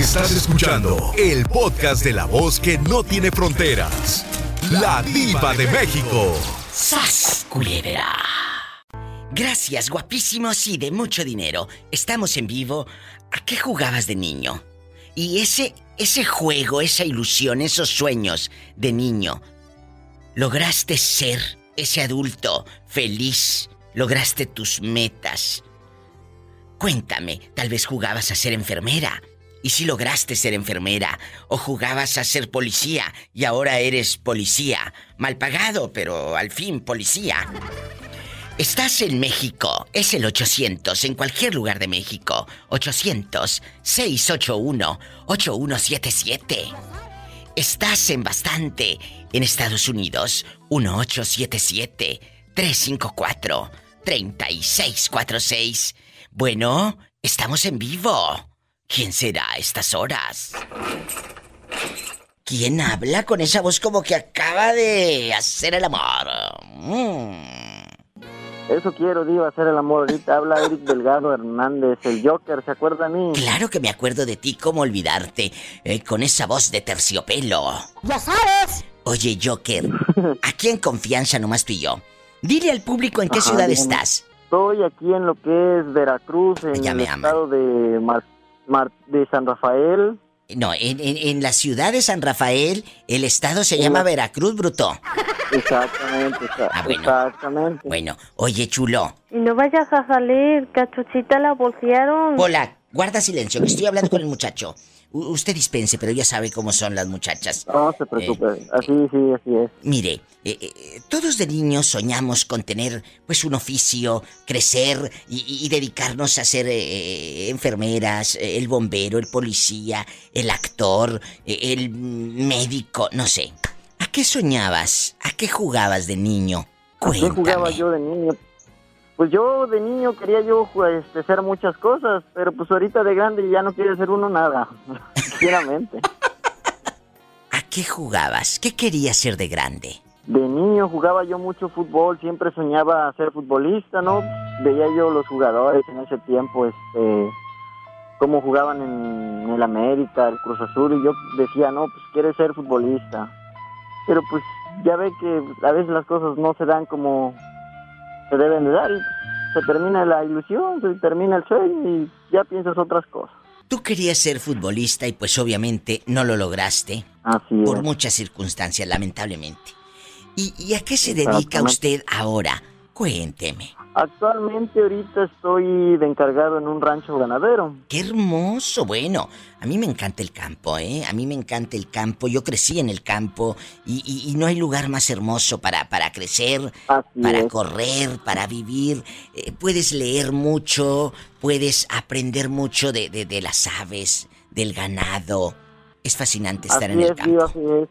Estás escuchando el podcast de la voz que no tiene fronteras. La diva de México. ¡Sas, culebra! Gracias, guapísimos y de mucho dinero. Estamos en vivo. ¿A qué jugabas de niño? Y ese, ese juego, esa ilusión, esos sueños de niño, ¿lograste ser ese adulto feliz? ¿Lograste tus metas? Cuéntame, tal vez jugabas a ser enfermera. ¿Y si lograste ser enfermera? ¿O jugabas a ser policía y ahora eres policía? Mal pagado, pero al fin policía. Estás en México, es el 800, en cualquier lugar de México. 800-681-8177. Estás en bastante, en Estados Unidos. 1877-354-3646. Bueno, estamos en vivo. ¿Quién será a estas horas? ¿Quién habla con esa voz como que acaba de hacer el amor? Mm. Eso quiero, Diva, hacer el amor. Ahorita habla Eric Delgado Hernández, el Joker, ¿se acuerda de mí? Claro que me acuerdo de ti, ¿cómo olvidarte? Eh, con esa voz de terciopelo. ¡Ya sabes! Oye, Joker, aquí en confianza nomás tú y yo. Dile al público en qué Ajá, ciudad estás. Estoy aquí en lo que es Veracruz, en Ya el estado de, Mar- Mar- de San Rafael. No, en, en- en la ciudad de San Rafael, el estado se llama Veracruz, bruto. Exactamente, exa- Ah, bueno. exactamente. Bueno, oye, chulo. Y no vayas a salir, cachuchita la bolsearon. Hola, guarda silencio, que estoy hablando con el muchacho. Usted dispense, pero ya sabe cómo son las muchachas. No se preocupe, Eh, así, sí, así es. Mire, eh, eh, todos de niños soñamos con tener pues un oficio, crecer y, y- dedicarnos a ser eh, enfermeras, el bombero, el policía, el actor, el médico, no sé. ¿A qué soñabas? ¿A qué jugabas de niño? ¿A qué Cuéntame. jugaba yo de niño? Pues yo de niño quería yo este, hacer muchas cosas, pero pues ahorita de grande ya no quiere hacer uno nada, sinceramente. ¿A qué jugabas? ¿Qué querías ser de grande? De niño jugaba yo mucho fútbol, siempre soñaba ser futbolista, ¿no? Veía yo los jugadores en ese tiempo, este, cómo jugaban en el América, el Cruz Azul, y yo decía, no, pues quiere ser futbolista. Pero pues ya ve que a veces las cosas no se dan como se deben de dar y se termina la ilusión, se termina el sueño y ya piensas otras cosas. Tú querías ser futbolista y pues obviamente no lo lograste. Así por es. muchas circunstancias, lamentablemente. ¿Y, y a qué se dedica usted ahora? Cuénteme. Actualmente ahorita estoy de encargado en un rancho ganadero. Qué hermoso. Bueno, a mí me encanta el campo, ¿eh? A mí me encanta el campo. Yo crecí en el campo y, y- y no hay lugar más hermoso para, para crecer, Así para es. correr, para vivir. Eh, puedes leer mucho, puedes aprender mucho de, de- de las aves, del ganado. Es fascinante estar Así en el es, campo. es.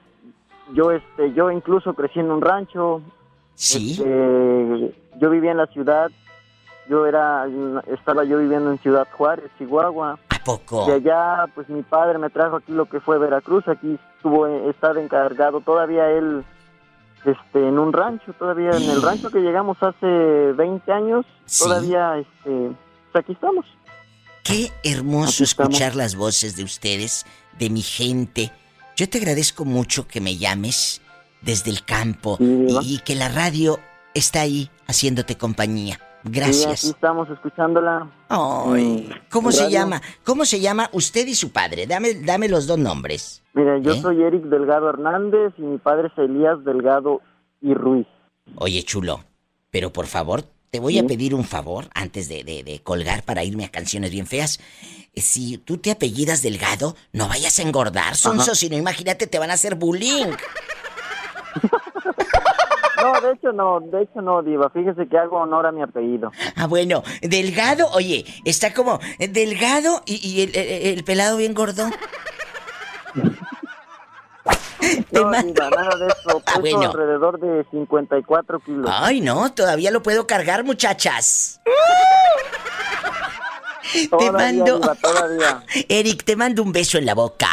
Yo, este, yo incluso crecí en un rancho. Sí. Este, yo vivía en la ciudad. Yo era, estaba yo viviendo en Ciudad Juárez, Chihuahua. ¿A poco? De allá, pues mi padre me trajo aquí lo que fue Veracruz. Aquí estuvo, eh, está de encargado todavía él, este, en un rancho. Todavía en el rancho que llegamos hace 20 años. Sí. Todavía, este, pues aquí estamos. Qué hermoso escuchar las voces de ustedes, de mi gente. Yo te agradezco mucho que me llames desde el campo Sí, y, y que la radio está ahí haciéndote compañía. Sí, aquí Gracias. estamos escuchándola. Ay, Mm, ¿Cómo se llama? ¿Cómo se llama usted y su padre? Dame, dame los dos nombres. Mira, yo ¿Eh? soy Eric Delgado Hernández y mi padre es Elías Delgado y Ruiz. Oye, chulo, pero por favor, te voy a pedir un favor antes de, de- de colgar para irme a canciones bien feas. Eh, Si tú te apellidas Delgado, no vayas a engordar, sonso, si no, imagínate, te van a hacer bullying. No, de hecho no, de hecho no, Diva. Fíjese que hago honor a mi apellido. Ah, bueno, delgado, oye, está como delgado y, y el, el- el pelado bien gordo. Te No, mando- Diva, nada de eso. Ah, bueno. alrededor de 54 kilos. Ay, no, todavía lo puedo cargar, muchachas. te mando. Diva, todavía. Eric, te mando un beso en la boca,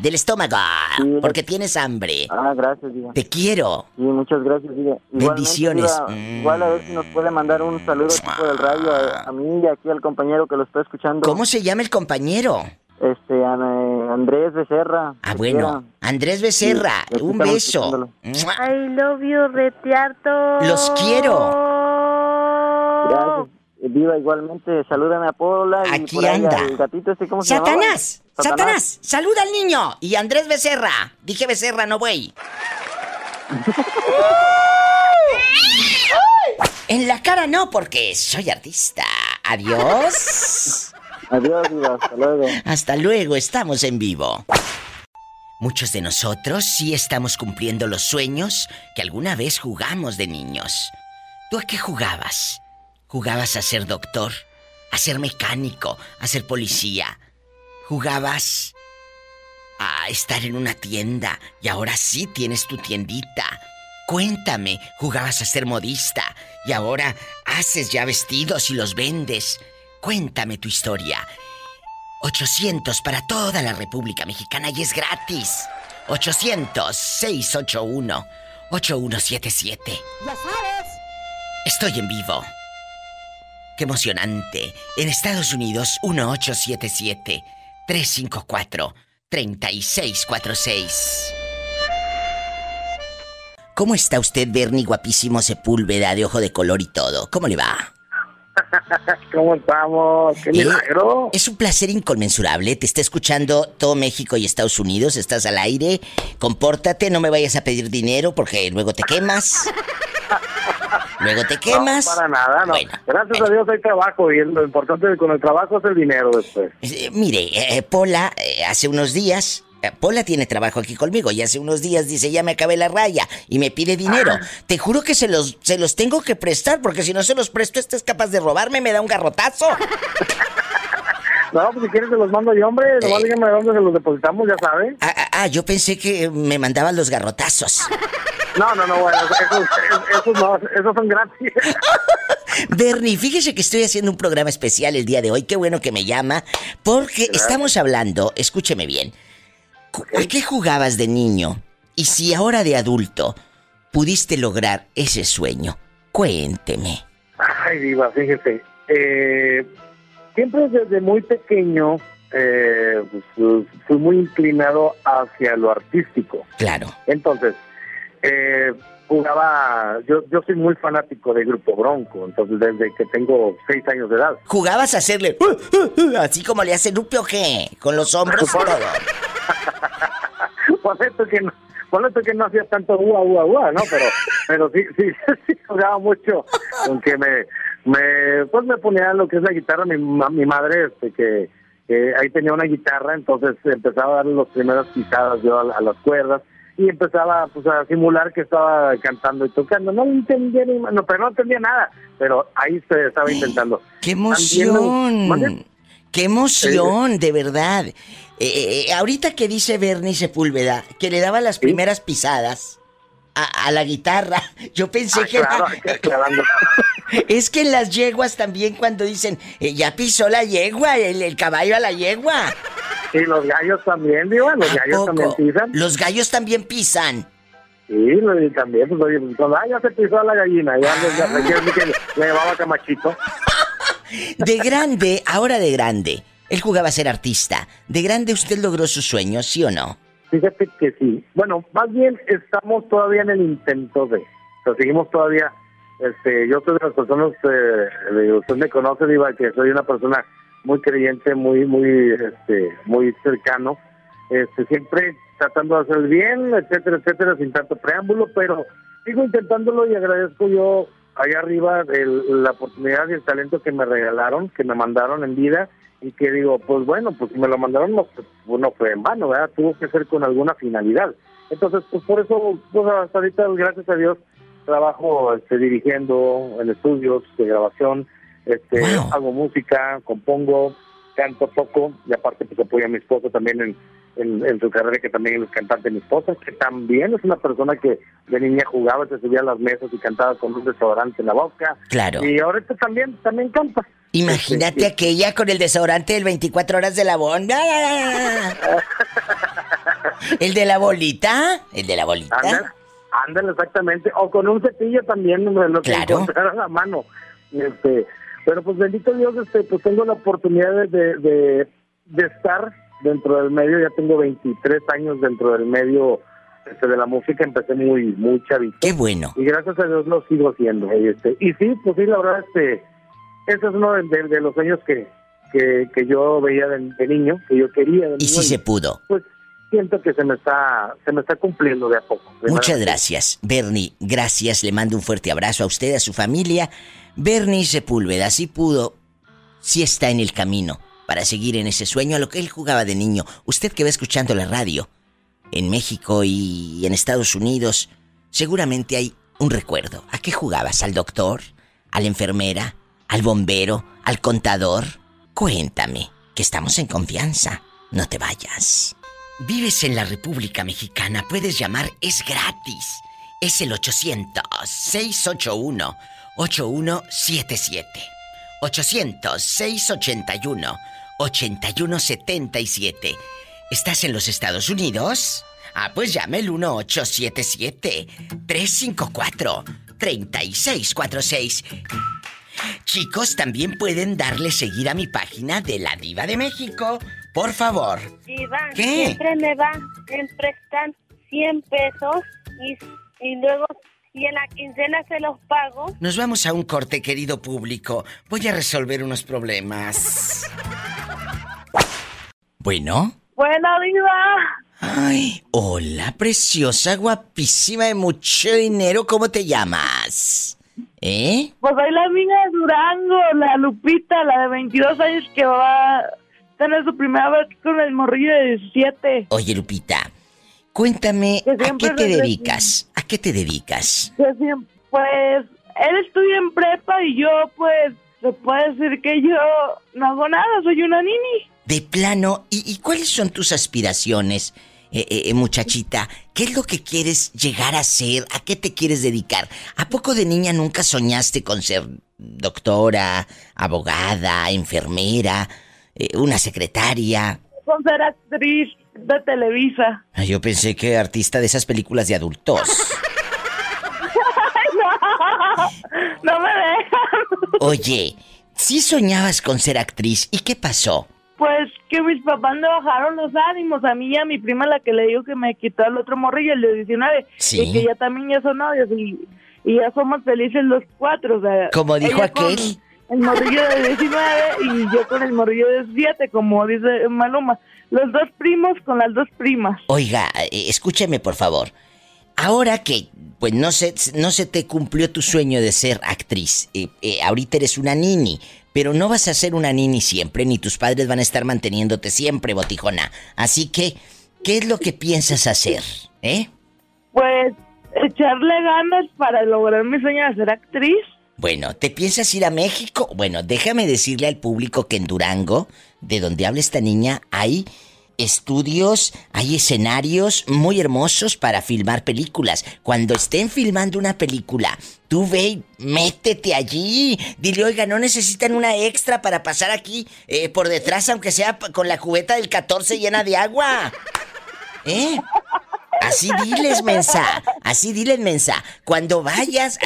del estómago, Sí. porque tienes hambre. Ah, gracias, Diva. Te quiero. Sí, muchas gracias. Igualmente, Bendiciones. Mm. Igual a ver si nos puede mandar un saludo tipo del radio a, a mí y aquí al compañero que lo está escuchando. ¿Cómo se llama el compañero? Este, Andrés Becerra. Ah, bueno. Andrés Becerra, un beso. I love you, retiarto. Los quiero. Gracias. Viva igualmente, salúdame a Paula. Aquí anda. El gatito este, ¿cómo se Satanás, Satanás, saluda al niño. Y Andrés Becerra. Dije Becerra, no güey. en la cara no, porque soy artista. Adiós. Adiós, hasta luego. Hasta luego, estamos en vivo. Muchos de nosotros sí estamos cumpliendo los sueños que alguna vez jugamos de niños. ¿Tú a qué jugabas? ¿Jugabas a ser doctor? ¿A ser mecánico? ¿A ser policía? ¿Jugabas a estar en una tienda y ahora sí tienes tu tiendita? Cuéntame, ¿jugabas a ser modista y ahora haces ya vestidos y los vendes? Cuéntame tu historia. 800 para toda la República Mexicana y es gratis. 800-681-8177. Ya sabes. Estoy en vivo. Qué emocionante. En Estados Unidos, 1877-354-3646. ¿Cómo está usted, Bernie, guapísimo Sepúlveda, de ojo de color y todo? ¿Cómo le va? ¿Cómo estamos? ¡Qué eh, milagro! es un placer inconmensurable. Te está escuchando todo México y Estados Unidos. Estás al aire. Compórtate, no me vayas a pedir dinero porque luego te quemas. Luego te quemas. No, para nada, no. Gracias a Dios hay trabajo y lo importante con el trabajo es el dinero después. Eh, mire, eh, Pola, hace unos días Pola tiene trabajo aquí conmigo y hace unos días dice, ya me acabé la raya y me pide dinero. Te juro que se los, se los tengo que prestar porque si no se los presto, este es capaz de robarme, me da un garrotazo. No, pues si quieres se los mando yo, hombre. Nomás eh. dígame dónde se los depositamos, ya sabe. Ah, ah, ah, yo pensé que me mandaban los garrotazos. No, no, no, bueno, esos, esos, no, esos son gratis. Bernie, fíjese que estoy haciendo un programa especial el día de hoy. Qué bueno que me llama. Porque estamos hablando, escúcheme bien, ¿A qué jugabas de niño? Y si ahora de adulto pudiste lograr ese sueño, cuénteme. Ay, Diva, fíjese. Eh, siempre desde muy pequeño eh, pues, fui muy inclinado hacia lo artístico. Claro. Entonces, eh, jugaba, yo, yo soy muy fanático de Grupo Bronco, entonces desde que tengo seis años de edad. ¿Jugabas a hacerle uh, uh, uh, así como le hace Lupe o qué? Con los hombros y todo. por que no, por que no hacía tanto ua ua ua, ¿no? Pero, pero sí, sí, sí jugaba mucho, aunque me, me, pues me ponía lo que es la guitarra, mi, mi madre, este, que, ahí tenía una guitarra, entonces empezaba a dar las primeras pisadas yo a las cuerdas y empezaba pues a simular que estaba cantando y tocando. No entendía ni no, pero no entendía nada, pero ahí se estaba intentando. ¡Qué emoción! ¡Qué emoción, de verdad! Eh, eh, eh, ahorita que dice Bernie Sepúlveda, que le daba las primeras pisadas a, la guitarra, yo pensé ah, que... es que en las yeguas también cuando dicen, ya pisó la yegua, el caballo a la yegua. Y los gallos también, digo, los gallos también pisan. Los gallos también pisan. Sí, también, pues, oye, pues, ah, ya se pisó a la gallina, ya, ah. le llevaba camachito. De grande, ahora de grande, él jugaba a ser artista. ¿De grande usted logró su sueño, sí o no? Fíjate que sí. Bueno, más bien estamos todavía en el intento de... O seguimos todavía... Este, yo soy de las personas, eh, usted me conoce, Diva, que soy una persona muy creyente, muy, muy, este, muy cercano, este, siempre tratando de hacer bien, etcétera, etcétera, sin tanto preámbulo, pero sigo intentándolo y agradezco yo allá arriba el, la oportunidad y el talento que me regalaron, que me mandaron en vida y que digo, pues bueno, pues si me lo mandaron no, pues, no fue en vano, ¿verdad? Tuvo que ser con alguna finalidad. Entonces, pues por eso, pues hasta ahorita, gracias a Dios, trabajo este, dirigiendo en estudios de grabación, este, hago música, compongo, canto, poco y aparte pues apoyo a mi esposo también en, en, su carrera, que también es cantante mi esposa, que también es una persona que de niña jugaba, se subía a las mesas y cantaba con un desodorante en la boca. Claro. Y ahorita también, también canta. Imagínate este, aquella con el desodorante del 24 horas de la bomba. ¿El de la bolita? ¿El de la bolita? Ándale, exactamente. O con un cepillo también, lo que claro. a la mano. Este, pero pues bendito Dios, este, pues tengo la oportunidad de, de estar dentro del medio, ya tengo 23 años dentro del medio este, de la música, empecé muy, muy chavito. Qué bueno. Y gracias a Dios lo sigo haciendo. Y, este, y sí, pues sí, la verdad, este, ese es uno de, de- de los sueños que, que, que yo veía de, de niño, que yo quería de Y niño. si se pudo. Pues siento que se me está, se me está cumpliendo de a poco. De Muchas manera- gracias, Bernie. Gracias, le mando un fuerte abrazo a usted, a su familia. Bernie Sepúlveda, si pudo, si está en el camino para seguir en ese sueño a lo que él jugaba de niño. Usted que va escuchando la radio en México y en Estados Unidos, seguramente hay un recuerdo. ¿A qué jugabas? ¿Al doctor? ¿A la enfermera? ¿Al bombero? ¿Al contador? Cuéntame, que estamos en confianza. No te vayas. Vives en la República Mexicana, puedes llamar, es gratis. Es el 800-681-8177. 800-681-8177. ¿Estás en los Estados Unidos? Ah, pues llame el 1877-354-3646. Chicos, también pueden darle seguir a mi página de La Diva de México. Por favor. Diva, ¿Qué? siempre me va, me prestan 100 pesos y, y luego, y en la quincena se los pago. Nos vamos a un corte, querido público. Voy a resolver unos problemas. Bueno. Bueno, Diva, Ay, hola, preciosa, guapísima de mucho dinero. ¿Cómo te llamas? ¿Eh? pues soy la amiga de Durango, la Lupita, la de 22 años que va a tener su primera vez con el morrillo de 17. Oye, Lupita, cuéntame, Que ¿a qué te dedicas? ¿A qué te dedicas? Pues él estudia en prepa y yo, pues, se puede decir que yo no hago nada, soy una nini. De plano, ¿y, y cuáles son tus aspiraciones, eh, eh, muchachita? ¿Qué es lo que quieres llegar a ser? ¿A qué te quieres dedicar? ¿A poco de niña nunca soñaste con ser doctora, abogada, enfermera, eh, una secretaria? Con ser actriz de Televisa. Yo pensé que artista de esas películas de adultos. No me dejan. Oye, sí soñabas con ser actriz, ¿y qué pasó? Pues que mis papás me bajaron los ánimos. A mí y a mi prima, la que le digo que me quitó el otro morrillo, el de 19. Sí. Y que ya también ya son novios. Y, y ya somos felices los cuatro. O sea, Como dijo aquel. El morrillo de 19 y yo con el morrillo de 17, como dice Maluma. Los dos primos con las dos primas. Oiga, eh, escúcheme por favor. Ahora que, pues no se, no se te cumplió tu sueño de ser actriz, eh, eh, ahorita eres una nini, pero no vas a ser una nini siempre, ni tus padres van a estar manteniéndote siempre, botijona. Así que, ¿qué es lo que piensas hacer? ¿Eh? Pues echarle ganas para lograr mi sueño de ser actriz. Bueno, ¿te piensas ir a México? Bueno, déjame decirle al público que en Durango, de donde habla esta niña, hay estudios, hay escenarios muy hermosos para filmar películas. Cuando estén filmando una película, tú ve métete allí. Dile, oiga, no necesitan una extra para pasar aquí eh, por detrás, aunque sea con la cubeta del 14 llena de agua. ¿Eh? Así diles, mensa. Así diles, mensa. Cuando vayas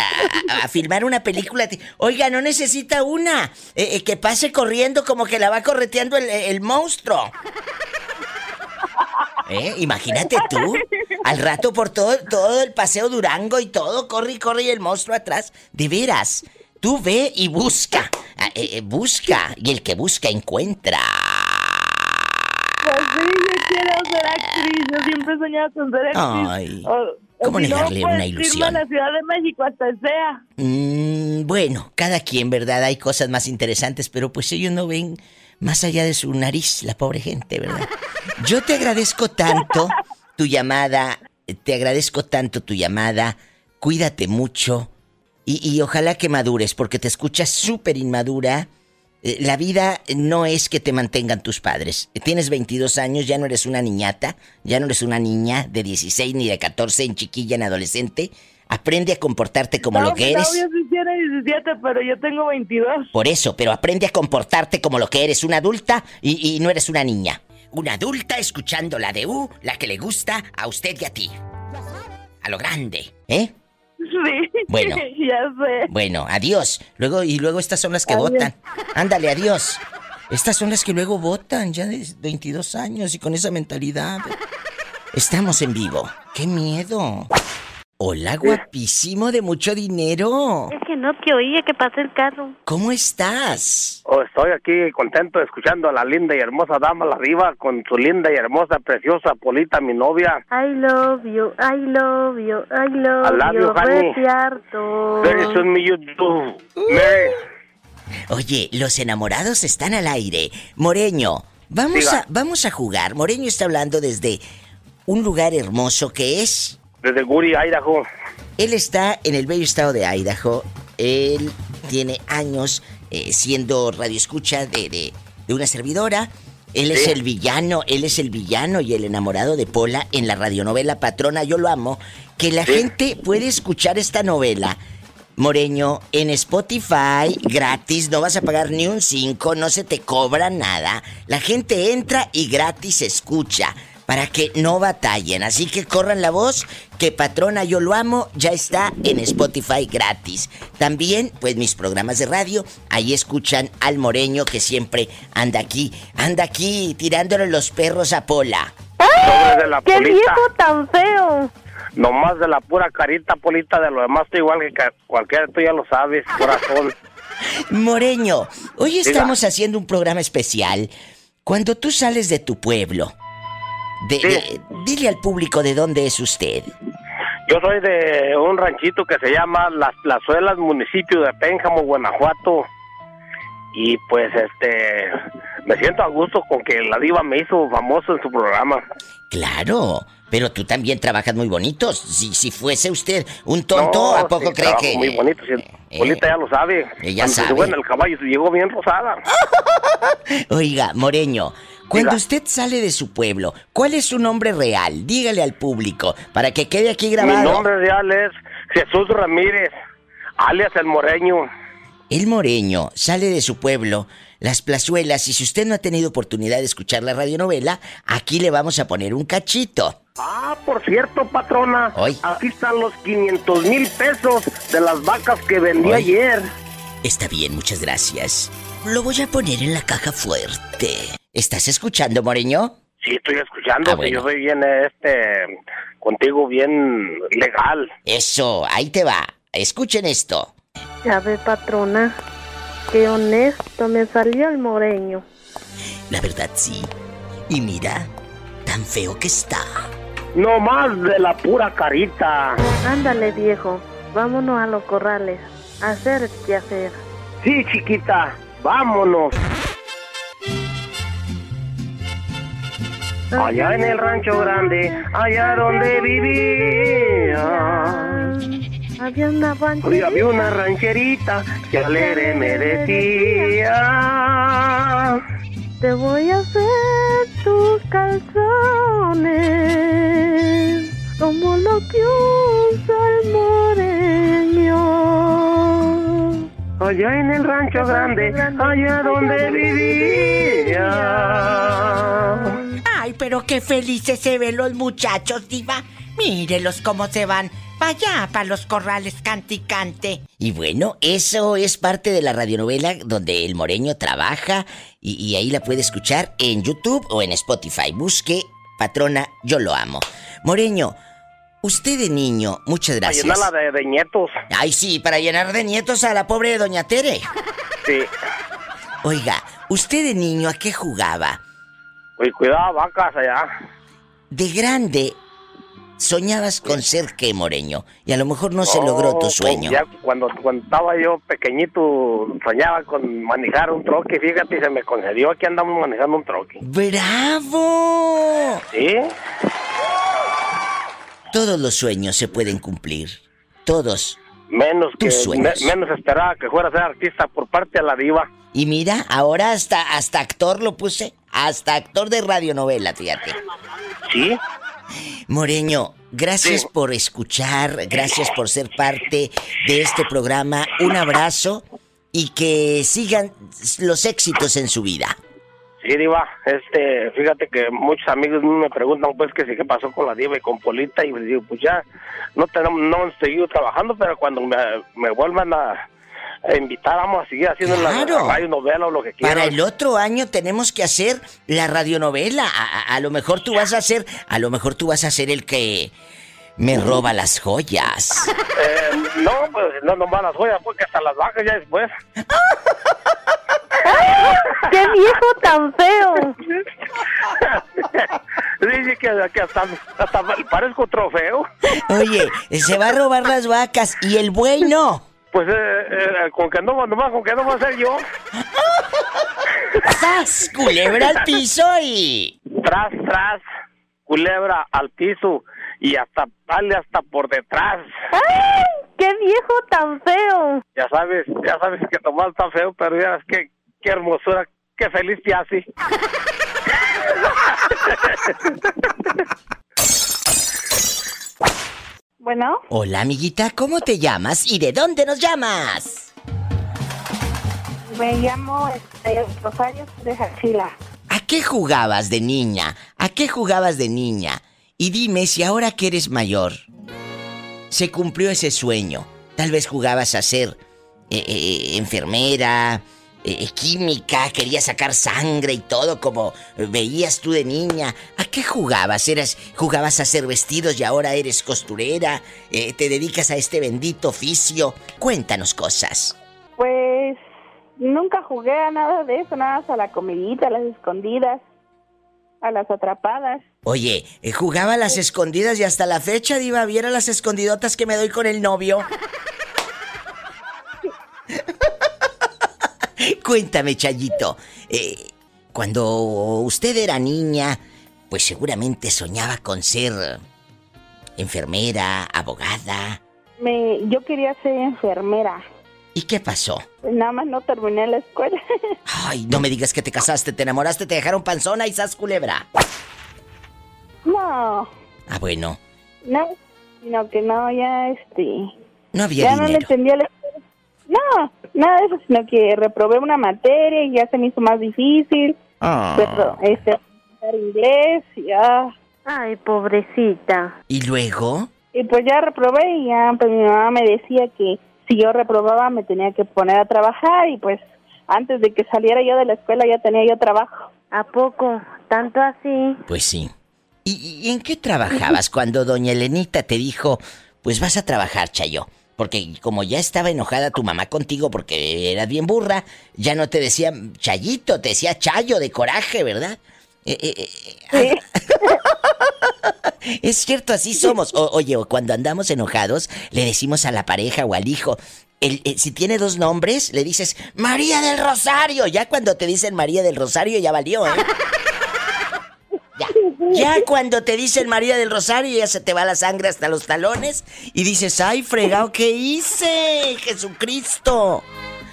a, filmar una película, oiga, no necesita una. Eh, eh, que pase corriendo como que la va correteando el, el monstruo. ¿Eh? Imagínate tú. Al rato por todo, todo el paseo Durango y todo, corre y corre y el monstruo atrás. De veras. Tú ve y busca. Ah, eh, eh, busca. Y el que busca encuentra. Pues sí, yo quiero ser actriz. Yo siempre he soñado con ser actriz. Ay, O- o ¿cómo si no, negarle pues, una ilusión? a la Ciudad de México hasta SEA. Mm, bueno, cada quien, ¿verdad? Hay cosas más interesantes, pero pues ellos no ven más allá de su nariz, la pobre gente, ¿verdad? Yo te agradezco tanto tu llamada, te agradezco tanto tu llamada, cuídate mucho y, y ojalá que madures, porque te escuchas súper inmadura. Eh, La vida no es que te mantengan tus padres. Tienes 22 años, ya no eres una niñata, ya no eres una niña de 16 ni de 14 en chiquilla, en adolescente. Aprende a comportarte como no, lo que mi eres. sí tiene 17, pero yo tengo 22. Por eso, pero aprende a comportarte como lo que eres, una adulta y, y no eres una niña. Una adulta escuchando la de U, la que le gusta a usted y a ti. A lo grande, ¿eh? Sí, Bueno. ya sé. Bueno, adiós. Luego, y luego estas son las que Adiós. votan. Ándale, adiós. Estas son las que luego votan, ya de 22 años y con esa mentalidad. Estamos en vivo. ¡Qué miedo! Hola, guapísimo de mucho dinero. Es que no te oía que pasé el carro. ¿Cómo estás? Oh, estoy aquí contento escuchando a la linda y hermosa dama la arriba con su linda y hermosa, preciosa Polita, mi novia. I love you, I love you, I love, I love you, honey. Retiarto. Very soon me you too. Mary. Oye, los enamorados están al aire. Moreño, vamos Diga. a, vamos a jugar. Moreño está hablando desde un lugar hermoso que es. Desde Guri, Idaho. Él está en el bello estado de Idaho. Él tiene años eh, siendo radioescucha de, de, de una servidora. Él es el villano, él es el villano y el enamorado de Pola en la radionovela Patrona, yo lo amo. Que la Sí. gente puede escuchar esta novela, Moreño, en Spotify, gratis, no vas a pagar ni un 5, no se te cobra nada. La gente entra y gratis escucha para que no batallen. Así que corran la voz que Patrona Yo Lo Amo ya está en Spotify gratis. También, pues mis programas de radio, ahí escuchan al Moreño que siempre anda aquí, anda aquí tirándole los perros a Pola. De la ¡Qué Polita. viejo tan feo! Nomás de la pura carita, Polita, de lo demás estoy igual que cualquiera, tú ya lo sabes, corazón. Moreño, hoy estamos haciendo un programa especial. Cuando tú sales de tu pueblo, de- Sí. de- dile al público de dónde es usted. Yo soy de un ranchito que se llama Las Plazuelas, municipio de Pénjamo, Guanajuato. Y pues, este, me siento a gusto con que la diva me hizo famoso en su programa. Claro, pero tú también trabajas muy bonitos. Si, si fuese usted un tonto, No, ¿a poco sí, cree que...? Muy bonito, sí. Eh, Polita ya lo sabe. Ella Cuando se sabe. subió en el caballo, se llegó bien rosada. Oiga, Moreño, cuando Diga. usted sale de su pueblo, ¿cuál es su nombre real? Dígale al público, para que quede aquí Mi grabado. nombre real es Jesús Ramírez, alias El Moreño. El Moreño sale de su pueblo, las plazuelas, y si usted no ha tenido oportunidad de escuchar la radionovela, aquí le vamos a poner un cachito. Ah, por cierto, patrona, Ay. aquí están los 500 mil pesos de las vacas que vendí Ay. ayer. Está bien, muchas gracias. Lo voy a poner en la caja fuerte. ¿Estás escuchando, Moreño? Sí, estoy escuchando, Ah, bueno. yo soy bien, este, contigo bien legal. Eso, ahí te va. Escuchen esto. Ya ve, patrona. Qué honesto me salió el moreño. La verdad sí. Y mira, tan feo que está. No más de la pura carita. Ándale, viejo. Vámonos a los corrales. A hacer qué hacer. Sí, chiquita, vámonos. Allá en el rancho grande, allá donde vivía. Había una rancherita. había una rancherita que alegre me decía. Te voy a hacer tus calzones como lo que usa el moreño. Allá en el rancho grande, allá donde vivía. Ay, pero qué felices se ven los muchachos, diva. Mírelos cómo se van. Vaya para los corrales cante y cante. Y bueno, eso es parte de la radionovela donde el moreño trabaja y, y ahí la puede escuchar en YouTube o en Spotify. Busque Patrona, yo lo amo. Moreño, usted de niño, muchas Para gracias. llenarla de, de nietos. Ay, sí, para llenar de nietos a la pobre doña Tere. Sí. Oiga, usted de niño, ¿a qué jugaba? Oye, cuidado, vacas allá. De grande, soñabas con ser qué, Moreño, y a lo mejor no se logró tu pues sueño. ya cuando, cuando estaba yo pequeñito, soñaba con manejar un troque, fíjate, y se me concedió. Aquí andamos manejando un troque. ¡Bravo! ¿Sí? Todos los sueños se pueden cumplir. Todos. Menos que Tus sueños. me- menos esperaba que fuera a ser artista por parte de la diva. Y mira, ahora hasta, hasta actor lo puse. Hasta actor de radionovela, fíjate. ¿Sí? Moreño, gracias Sí. por escuchar, gracias por ser parte de este programa. Un abrazo y que sigan los éxitos en su vida. Sí, diva. Este, fíjate que muchos amigos me preguntan, pues, que sí, qué pasó con la diva y con Polita. Y les digo, pues ya, no tenemos, no hemos seguido trabajando, pero cuando me, me vuelvan a, invitar, vamos a seguir haciendo Claro. la radio novela o lo que quieras. Para el otro año tenemos que hacer la radionovela. A, a- a lo mejor tú vas a hacer, a lo mejor tú vas a ser el que me roba las joyas. Eh, no, pues no nomás las joyas, porque hasta las bajas ya después. ¡Qué viejo tan feo! Dice que, que hasta, hasta parezco trofeo. Oye, se va a robar las vacas y el buey no. Pues eh, eh, con que no, nomás con que no va a ser yo. ¡Sas! Culebra al piso y. Tras, tras, culebra al piso y hasta, dale hasta por detrás. ¡Ay! ¡Qué viejo tan feo! Ya sabes, ya sabes que Tomás está feo, pero ya es que qué hermosura, qué feliz te hace. Bueno, Hola, amiguita, ¿cómo te llamas y de dónde nos llamas? me llamo este, Rosario de Jachila. ¿A qué jugabas de niña? ¿A qué jugabas de niña? Y dime si ahora que eres mayor, se cumplió ese sueño. Tal vez jugabas a ser eh, eh, enfermera, eh, química, querías sacar sangre y todo como veías tú de niña. ¿A qué jugabas? ¿Eras, ¿Jugabas a hacer vestidos y ahora eres costurera? Eh, ¿Te dedicas a este bendito oficio? Cuéntanos cosas. Pues nunca jugué a nada de eso, nada más a la comidita, a las escondidas, a las atrapadas. Oye, eh, jugaba a las escondidas y hasta la fecha, Diva, viera las escondidotas que me doy con el novio. Cuéntame, Chayito. eh, cuando usted era niña, pues seguramente soñaba con ser enfermera, abogada. Me, yo quería ser enfermera. ¿Y qué pasó? Nada más no terminé la escuela. Ay, no me digas que te casaste, te enamoraste, te dejaron panzona y sas culebra. no, Ah, bueno, no, sino que no, ya este, no había ya no le dinero. entendía la. No, nada de eso, sino que reprobé una materia y ya se me hizo más difícil. Ah. Repro- este, estudiar inglés y ya. Ay, pobrecita. ¿Y luego? Y pues ya reprobé y ya pues mi mamá me decía que si yo reprobaba me tenía que poner a trabajar y pues antes de que saliera yo de la escuela ya tenía yo trabajo. ¿A poco? ¿Tanto así? Pues sí. ¿Y, y en qué trabajabas cuando doña Elenita te dijo, pues vas a trabajar, Chayo? Porque como ya estaba enojada tu mamá contigo porque eras bien burra, ya no te decía Chayito, te decía Chayo de coraje, ¿verdad? Eh, eh, eh, es cierto, así somos. O- oye, cuando andamos enojados, le decimos a la pareja o al hijo, el- el- si tiene dos nombres, le dices María del Rosario. Ya cuando te dicen María del Rosario, ya valió, ¿eh? Ya. Cuando te dicen María del Rosario ya se te va la sangre hasta los talones y dices, ay, fregado, ¿qué hice? Jesucristo.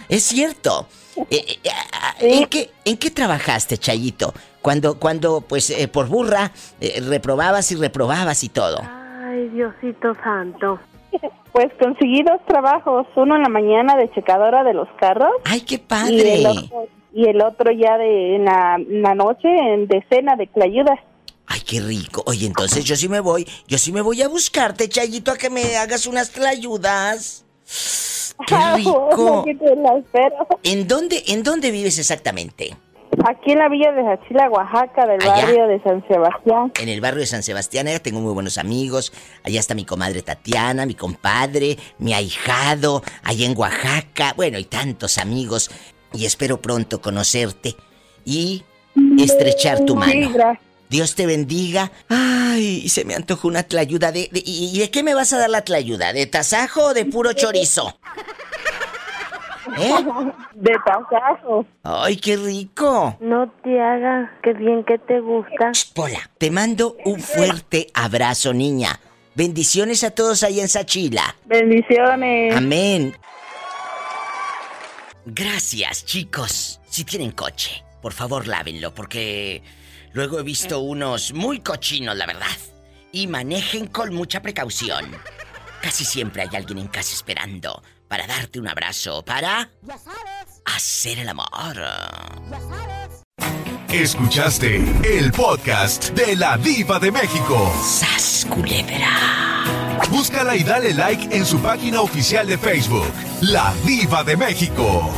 Es cierto. Eh, eh, ah, ¿en, qué, ¿En qué trabajaste, Chayito? Cuando, cuando pues, eh, por burra, eh, reprobabas y reprobabas y todo. Ay, Diosito santo. Pues conseguí dos trabajos, uno en la mañana de checadora de los carros ¡Ay, qué y el padre! otro, y el otro ya de en la, en la noche en decena de clayudas. ¡Ay, qué rico! Oye, entonces yo sí me voy, yo sí me voy a buscarte, Chayito, a que me hagas unas tlayudas. ¡Qué rico! ¿En dónde, ¿En dónde vives exactamente? Aquí en la villa de Jachila, Oaxaca, del Allá. barrio de San Sebastián. En el barrio de San Sebastián, allá tengo muy buenos amigos. Allá está mi comadre Tatiana, mi compadre, mi ahijado, allá en Oaxaca. Bueno, y tantos amigos. Y espero pronto conocerte y estrechar tu Sí, mano. gracias. Dios te bendiga. Ay, se me antojó una tlayuda de, de- ¿Y y de qué me vas a dar la tlayuda? ¿De tasajo o de puro chorizo? ¿Eh? De tasajo. ¡Ay, qué rico! No te hagas, qué bien que te gusta. Pola, te mando un fuerte abrazo, niña. Bendiciones a todos ahí en Sachila. Bendiciones. Amén. Gracias, chicos. Si tienen coche, por favor lávenlo, porque luego he visto unos muy cochinos, la verdad. Y manejen con mucha precaución. Casi siempre hay alguien en casa esperando para darte un abrazo, para hacer el amor. Escuchaste el podcast de la diva de México. ¡Sas, culebra! Búscala y dale like en su página oficial de Facebook, La Diva de México.